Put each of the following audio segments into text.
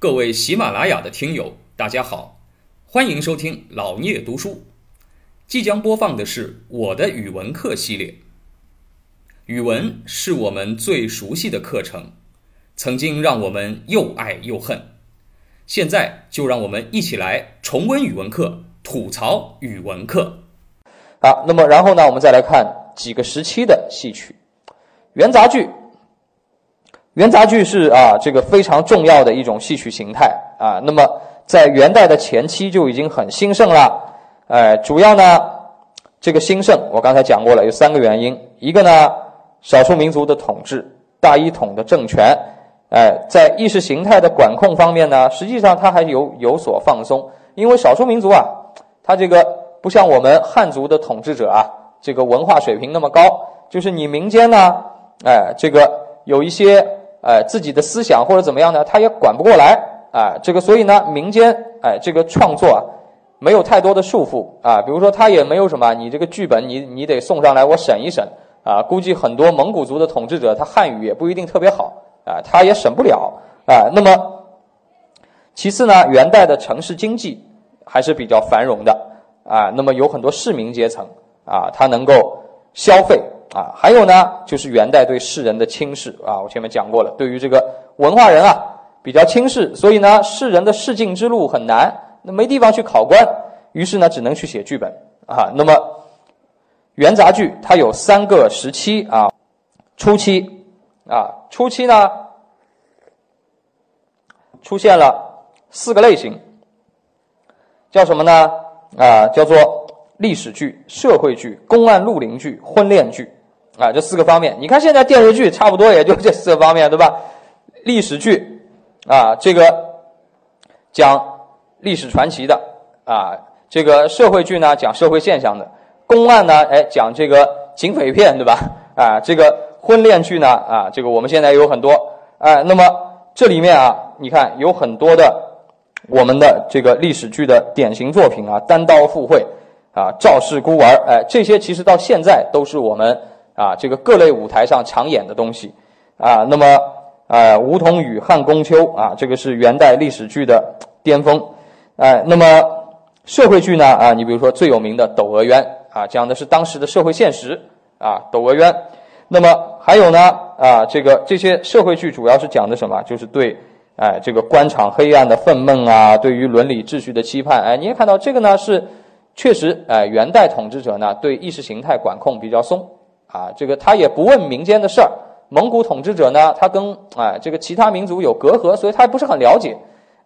各位喜马拉雅的听友，大家好，欢迎收听老聂读书。即将播放的是我的语文课系列。语文是我们最熟悉的课程，曾经让我们又爱又恨。现在就让我们一起来重温语文课，吐槽语文课。好，那么然后呢，我们再来看几个时期的戏曲。元杂剧，元杂剧是啊这个非常重要的一种戏曲形态啊。那么在元代的前期就已经很兴盛了。哎，主要呢这个兴盛，我刚才讲过了，有三个原因。一个呢，少数民族的统治，大一统的政权。哎，在意识形态的管控方面呢，实际上它还有有所放松，因为少数民族啊，它这个不像我们汉族的统治者啊，这个文化水平那么高，就是你民间呢。哎，这个有一些哎自己的思想或者怎么样呢，他也管不过来啊。这个所以呢，民间哎这个创作啊，没有太多的束缚啊。比如说他也没有什么，你这个剧本你你得送上来我审一审啊。估计很多蒙古族的统治者他汉语也不一定特别好啊，他也审不了啊。那么其次呢，元代的城市经济还是比较繁荣的啊。那么有很多市民阶层啊，他能够消费。啊，还有呢，就是元代对士人的轻视啊，我前面讲过了，对于这个文化人啊比较轻视，所以呢，士人的仕进之路很难，那没地方去考官，于是呢，只能去写剧本啊。那么元杂剧它有三个时期啊，初期啊，初期呢出现了四个类型，叫什么呢？啊，叫做历史剧、社会剧、公案录陵剧、婚恋剧。啊，这四个方面，你看现在电视剧差不多也就这四个方面，对吧？历史剧啊，这个讲历史传奇的啊，这个社会剧呢讲社会现象的，公案呢哎讲这个警匪片，对吧？啊，这个婚恋剧呢啊，这个我们现在有很多哎，那么这里面啊，你看有很多的我们的这个历史剧的典型作品啊，单刀赴会啊，赵氏孤儿，哎，这些其实到现在都是我们。啊，这个各类舞台上常演的东西，啊，那么，呃，梧桐雨、汉宫秋，啊，这个是元代历史剧的巅峰，哎，那么社会剧呢，啊，你比如说最有名的《窦娥冤》，啊，讲的是当时的社会现实，啊，《窦娥冤》，那么还有呢，啊，这个这些社会剧主要是讲的什么？就是对，哎，这个官场黑暗的愤懑啊，对于伦理秩序的期盼，哎，你也看到这个呢是确实，哎，元代统治者呢对意识形态管控比较松。啊，这个他也不问民间的事儿。蒙古统治者呢，他跟哎这个其他民族有隔阂，所以他不是很了解。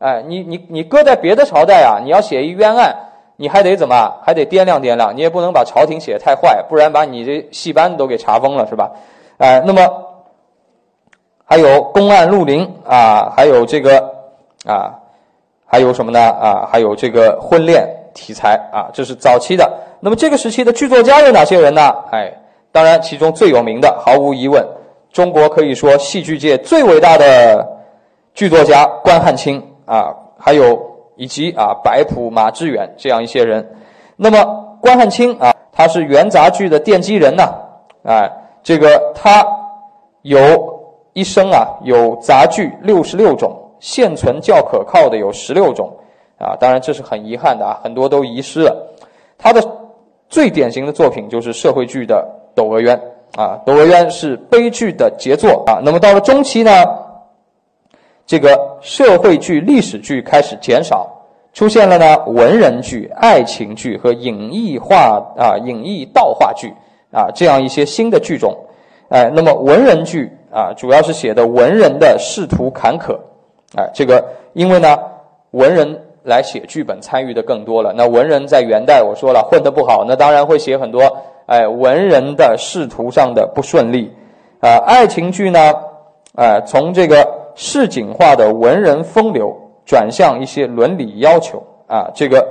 哎，你你你搁在别的朝代啊，你要写一冤案，你还得怎么？还得掂量掂量，你也不能把朝廷写的太坏，不然把你这戏班子都给查封了，是吧？哎，那么还有公案录林啊，还有这个啊，还有什么呢？啊，还有这个婚恋题材啊，这是早期的。那么这个时期的剧作家有哪些人呢？哎。当然，其中最有名的，毫无疑问，中国可以说戏剧界最伟大的剧作家关汉卿啊，还有以及啊白朴、马致远这样一些人。那么关汉卿啊，他是元杂剧的奠基人呐，哎，这个他有一生啊，有杂剧六十六种，现存较可靠的有十六种啊。当然这是很遗憾的啊，很多都遗失了。他的最典型的作品就是社会剧的。《窦娥冤》啊，《窦娥冤》是悲剧的杰作啊。那么到了中期呢，这个社会剧、历史剧开始减少，出现了呢文人剧、爱情剧和隐逸化啊、隐逸道化剧啊这样一些新的剧种。哎，那么文人剧啊，主要是写的文人的仕途坎坷。哎，这个因为呢，文人来写剧本参与的更多了。那文人在元代我说了混得不好，那当然会写很多。哎，文人的仕途上的不顺利，啊，爱情剧呢，啊，从这个市井化的文人风流转向一些伦理要求，啊，这个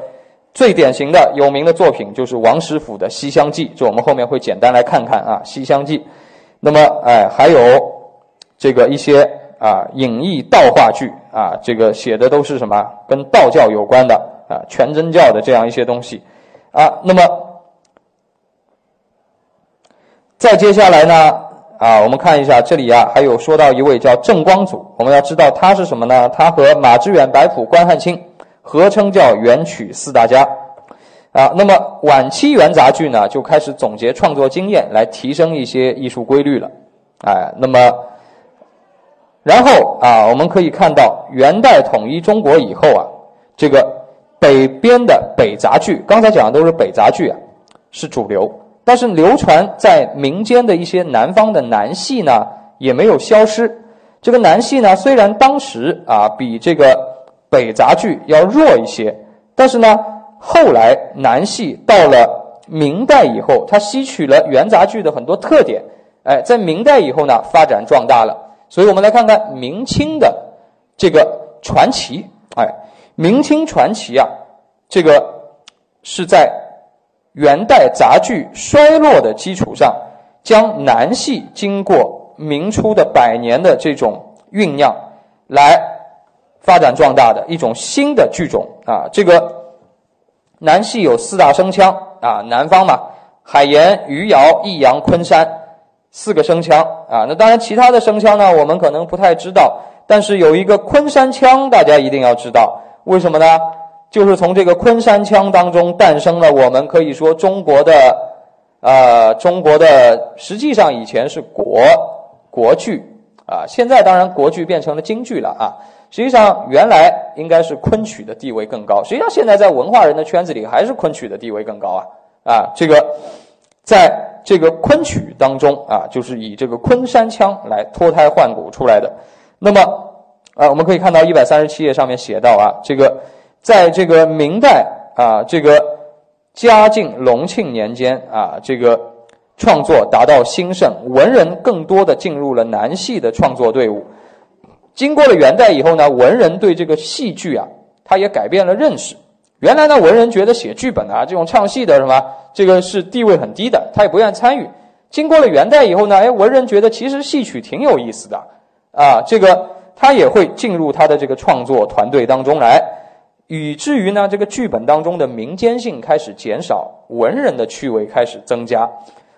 最典型的有名的作品就是王实甫的《西厢记》，这我们后面会简单来看看啊，《西厢记》。那么，哎，还有这个一些啊隐逸道化剧啊，这个写的都是什么跟道教有关的啊，全真教的这样一些东西，啊，那么。再接下来呢，啊，我们看一下这里啊，还有说到一位叫郑光祖，我们要知道他是什么呢？他和马致远、白朴、关汉卿合称叫元曲四大家。啊，那么晚期元杂剧呢，就开始总结创作经验，来提升一些艺术规律了。哎，那么，然后啊，我们可以看到元代统一中国以后啊，这个北边的北杂剧，刚才讲的都是北杂剧啊，是主流。但是流传在民间的一些南方的南戏呢，也没有消失。这个南戏呢，虽然当时啊比这个北杂剧要弱一些，但是呢。后来南戏到了明代以后，它吸取了元杂剧的很多特点，哎，在明代以后呢发展壮大了。所以我们来看看明清的这个传奇，哎，明清传奇啊，这个是在元代杂剧衰落的基础上，将南戏经过明初的百年的这种酝酿来发展壮大的一种新的剧种啊，这个。南戏有四大声腔啊，南方嘛，海盐、余姚、益阳、昆山四个声腔啊。那当然，其他的声腔呢，我们可能不太知道。但是有一个昆山腔，大家一定要知道，为什么呢？就是从这个昆山腔当中诞生了我们可以说中国的，呃，中国的实际上以前是国国剧啊，现在当然国剧变成了京剧了啊。实际上，原来应该是昆曲的地位更高。实际上，现在在文化人的圈子里，还是昆曲的地位更高啊！啊，这个在这个昆曲当中啊，就是以这个昆山腔来脱胎换骨出来的。那么，啊，我们可以看到一百三十七页上面写到啊，这个在这个明代啊，这个嘉靖、隆庆年间啊，这个创作达到兴盛，文人更多的进入了南戏的创作队伍。经过了元代以后呢，文人对这个戏剧啊，他也改变了认识。原来呢，文人觉得写剧本啊，这种唱戏的什么，这个是地位很低的，他也不愿参与。经过了元代以后呢，哎，文人觉得其实戏曲挺有意思的啊，这个他也会进入他的这个创作团队当中来，以至于呢，这个剧本当中的民间性开始减少，文人的趣味开始增加。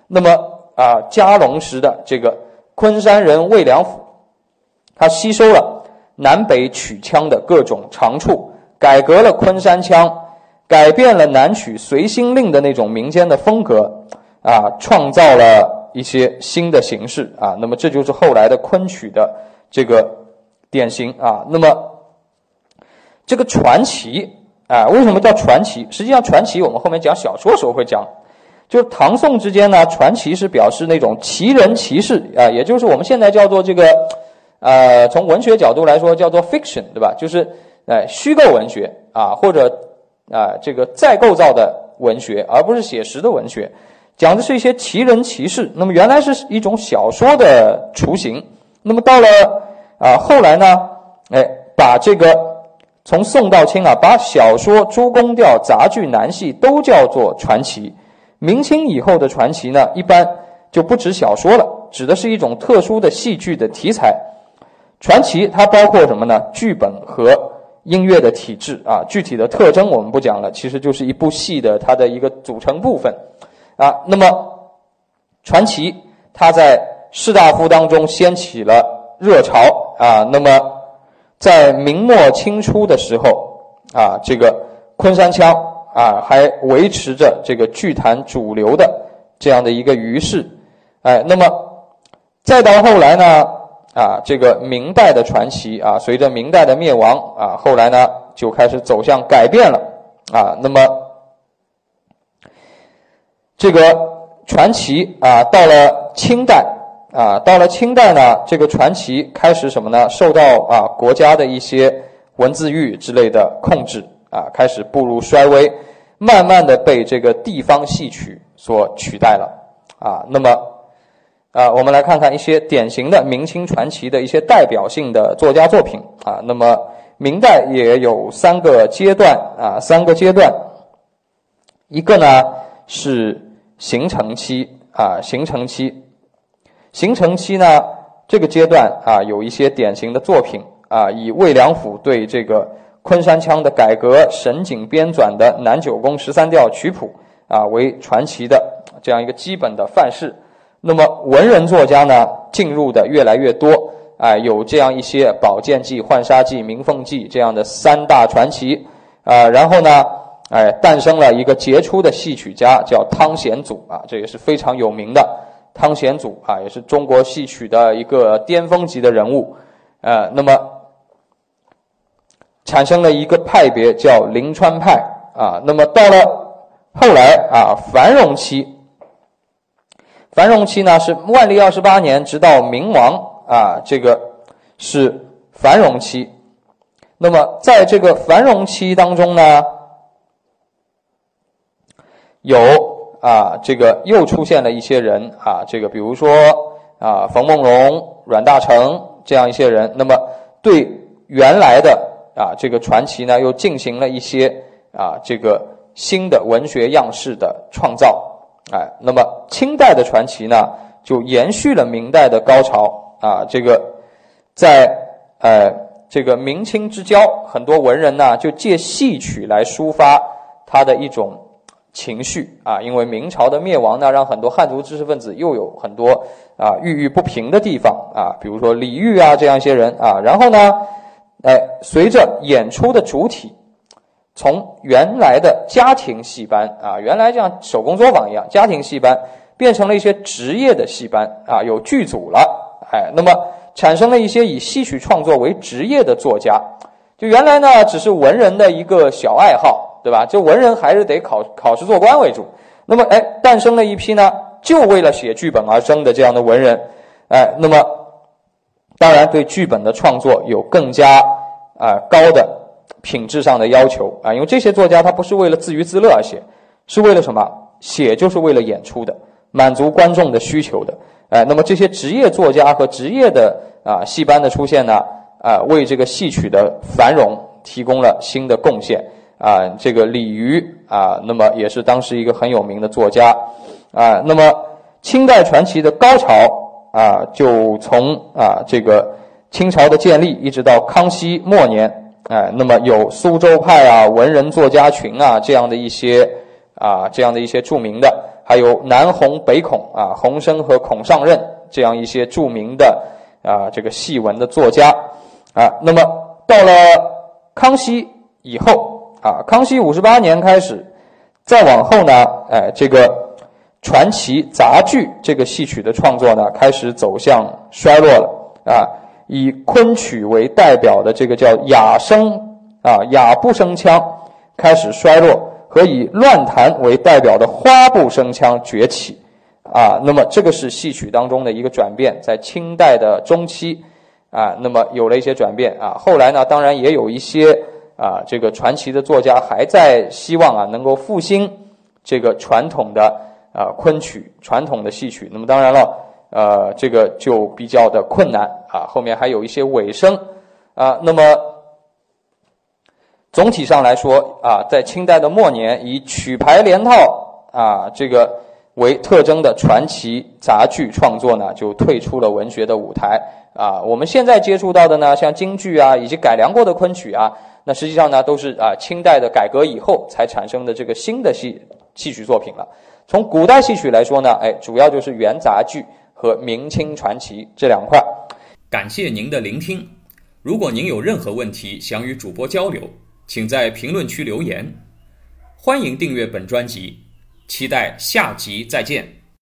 那么啊，嘉隆时的这个昆山人魏良辅。他吸收了南北曲腔的各种长处，改革了昆山腔，改变了南曲随心令的那种民间的风格，啊，创造了一些新的形式啊。那么这就是后来的昆曲的这个典型啊。那么这个传奇啊，为什么叫传奇？实际上，传奇我们后面讲小说时候会讲，就是唐宋之间呢，传奇是表示那种奇人奇事啊，也就是我们现在叫做这个。呃，从文学角度来说，叫做 fiction，对吧？就是，哎，虚构文学啊，或者啊，这个再构造的文学，而不是写实的文学，讲的是一些奇人奇事。那么原来是一种小说的雏形。那么到了啊，后来呢，哎，把这个从宋到清啊，把小说、诸宫调、杂剧、南戏都叫做传奇。明清以后的传奇呢，一般就不指小说了，指的是一种特殊的戏剧的题材。传奇它包括什么呢？剧本和音乐的体制啊，具体的特征我们不讲了，其实就是一部戏的它的一个组成部分啊。那么，传奇它在士大夫当中掀起了热潮啊。那么，在明末清初的时候啊，这个昆山腔啊还维持着这个剧坛主流的这样的一个余势，哎，那么再到后来呢？啊，这个明代的传奇啊，随着明代的灭亡啊，后来呢就开始走向改变了啊。那么，这个传奇啊，到了清代啊，到了清代呢，这个传奇开始什么呢？受到啊国家的一些文字狱之类的控制啊，开始步入衰微，慢慢的被这个地方戏曲所取代了啊。那么。啊，我们来看看一些典型的明清传奇的一些代表性的作家作品啊。那么明代也有三个阶段啊，三个阶段。一个呢是形成期啊，形成期，形成期呢这个阶段啊有一些典型的作品啊，以魏良辅对这个昆山腔的改革、沈景编纂的南九宫十三调曲谱啊为传奇的这样一个基本的范式。那么文人作家呢，进入的越来越多，哎，有这样一些《宝剑记》《浣纱记》《鸣凤记》这样的三大传奇，啊，然后呢，哎，诞生了一个杰出的戏曲家，叫汤显祖啊，这也是非常有名的汤显祖啊，也是中国戏曲的一个巅峰级的人物，呃，那么产生了一个派别叫临川派啊，那么到了后来啊，繁荣期。繁荣期呢是万历二十八年，直到明亡啊，这个是繁荣期。那么在这个繁荣期当中呢，有啊，这个又出现了一些人啊，这个比如说啊，冯梦龙、阮大铖这样一些人。那么对原来的啊这个传奇呢，又进行了一些啊这个新的文学样式的创造。哎，那么清代的传奇呢，就延续了明代的高潮啊。这个在呃这个明清之交，很多文人呢就借戏曲来抒发他的一种情绪啊。因为明朝的灭亡呢，让很多汉族知识分子又有很多啊郁郁不平的地方啊。比如说李煜啊这样一些人啊。然后呢，哎，随着演出的主体。从原来的家庭戏班啊，原来像手工作坊一样家庭戏班，变成了一些职业的戏班啊，有剧组了，哎，那么产生了一些以戏曲创作为职业的作家。就原来呢，只是文人的一个小爱好，对吧？就文人还是得考考试做官为主。那么，哎，诞生了一批呢，就为了写剧本而生的这样的文人，哎，那么当然对剧本的创作有更加啊高的。品质上的要求啊，因为这些作家他不是为了自娱自乐而写，是为了什么？写就是为了演出的，满足观众的需求的。哎，那么这些职业作家和职业的啊戏班的出现呢，啊，为这个戏曲的繁荣提供了新的贡献啊。这个李渔啊，那么也是当时一个很有名的作家啊。那么清代传奇的高潮啊，就从啊这个清朝的建立一直到康熙末年。哎，那么有苏州派啊、文人作家群啊这样的一些啊这样的一些著名的，还有南洪、北孔啊、洪升和孔尚任这样一些著名的啊这个戏文的作家啊。那么到了康熙以后啊，康熙五十八年开始，再往后呢，哎，这个传奇杂剧这个戏曲的创作呢，开始走向衰落了啊。以昆曲为代表的这个叫雅声啊雅部声腔开始衰落，和以乱弹为代表的花部声腔崛起啊。那么这个是戏曲当中的一个转变，在清代的中期啊，那么有了一些转变啊。后来呢，当然也有一些啊这个传奇的作家还在希望啊能够复兴这个传统的啊昆曲传统的戏曲。那么当然了。呃，这个就比较的困难啊，后面还有一些尾声啊。那么总体上来说啊，在清代的末年，以曲牌连套啊这个为特征的传奇杂剧创作呢，就退出了文学的舞台啊。我们现在接触到的呢，像京剧啊，以及改良过的昆曲啊，那实际上呢，都是啊清代的改革以后才产生的这个新的戏戏曲作品了。从古代戏曲来说呢，哎，主要就是元杂剧。和明清传奇这两块，感谢您的聆听。如果您有任何问题想与主播交流，请在评论区留言。欢迎订阅本专辑，期待下集再见。